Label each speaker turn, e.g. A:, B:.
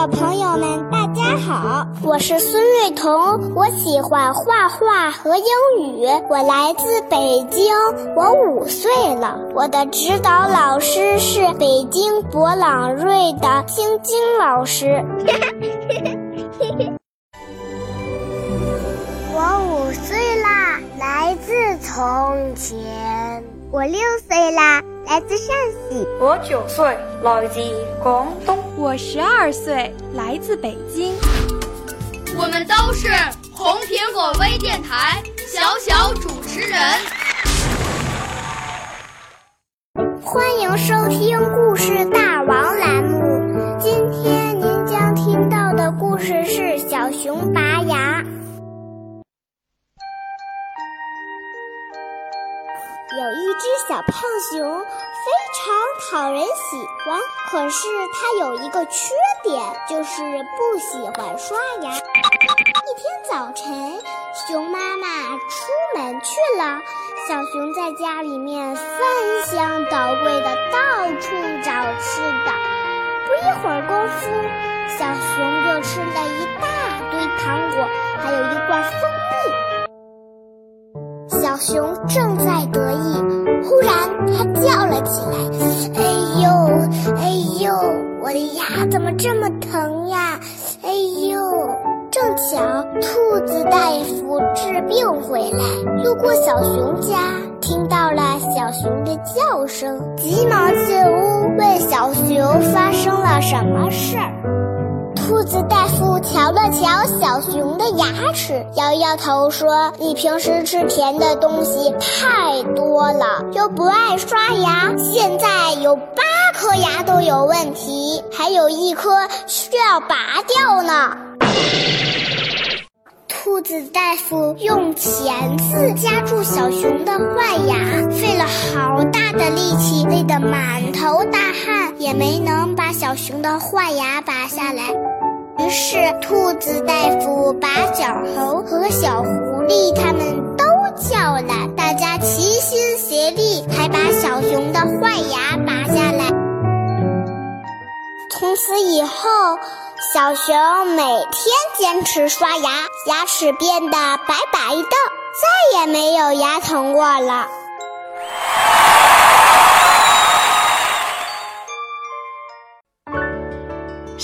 A: 小朋友们，大家好，我是孙瑞彤，我喜欢画画和英语，我来自北京，我五岁了，我的指导老师是北京博朗瑞的晶晶老师。我六岁啦，来自陕西。
B: 我九岁，来自广东。
C: 我十二岁，来自北京。
D: 我们都是红苹果微电台小小主持人。
A: 欢迎收听故事大王栏目。今天您将听到的故事是小熊拔牙。小胖熊，非常讨人喜欢，可是它有一个缺点，就是不喜欢刷牙。一天早晨，熊妈妈出门去了，小熊在家里面翻箱倒柜的到处找吃的。不一会儿功夫，小熊就吃了一大堆糖果，还有一罐蜂蜜。小熊正在得意，怎么这么疼呀？哎呦！”正巧兔子大夫治病回来，路过小熊家，听到了小熊的叫声，急忙进屋问小熊发生了什么事儿。兔子大夫瞧了瞧小熊的牙齿，摇摇头说：“你平时吃甜的东西太多了，又不爱刷牙，现在有八颗牙都有问题，还有一颗需要拔掉呢。”兔子大夫用钳子夹住小熊的坏牙，费了好大的力气，累得满头大汗，也没能把小熊的坏牙拔下来。于是，兔子大夫把小猴和小狐狸他们都叫来，大家齐心协力，才把小熊的坏牙拔下来。从此以后，小熊每天坚持刷牙，牙齿变得白白的，再也没有牙疼过了。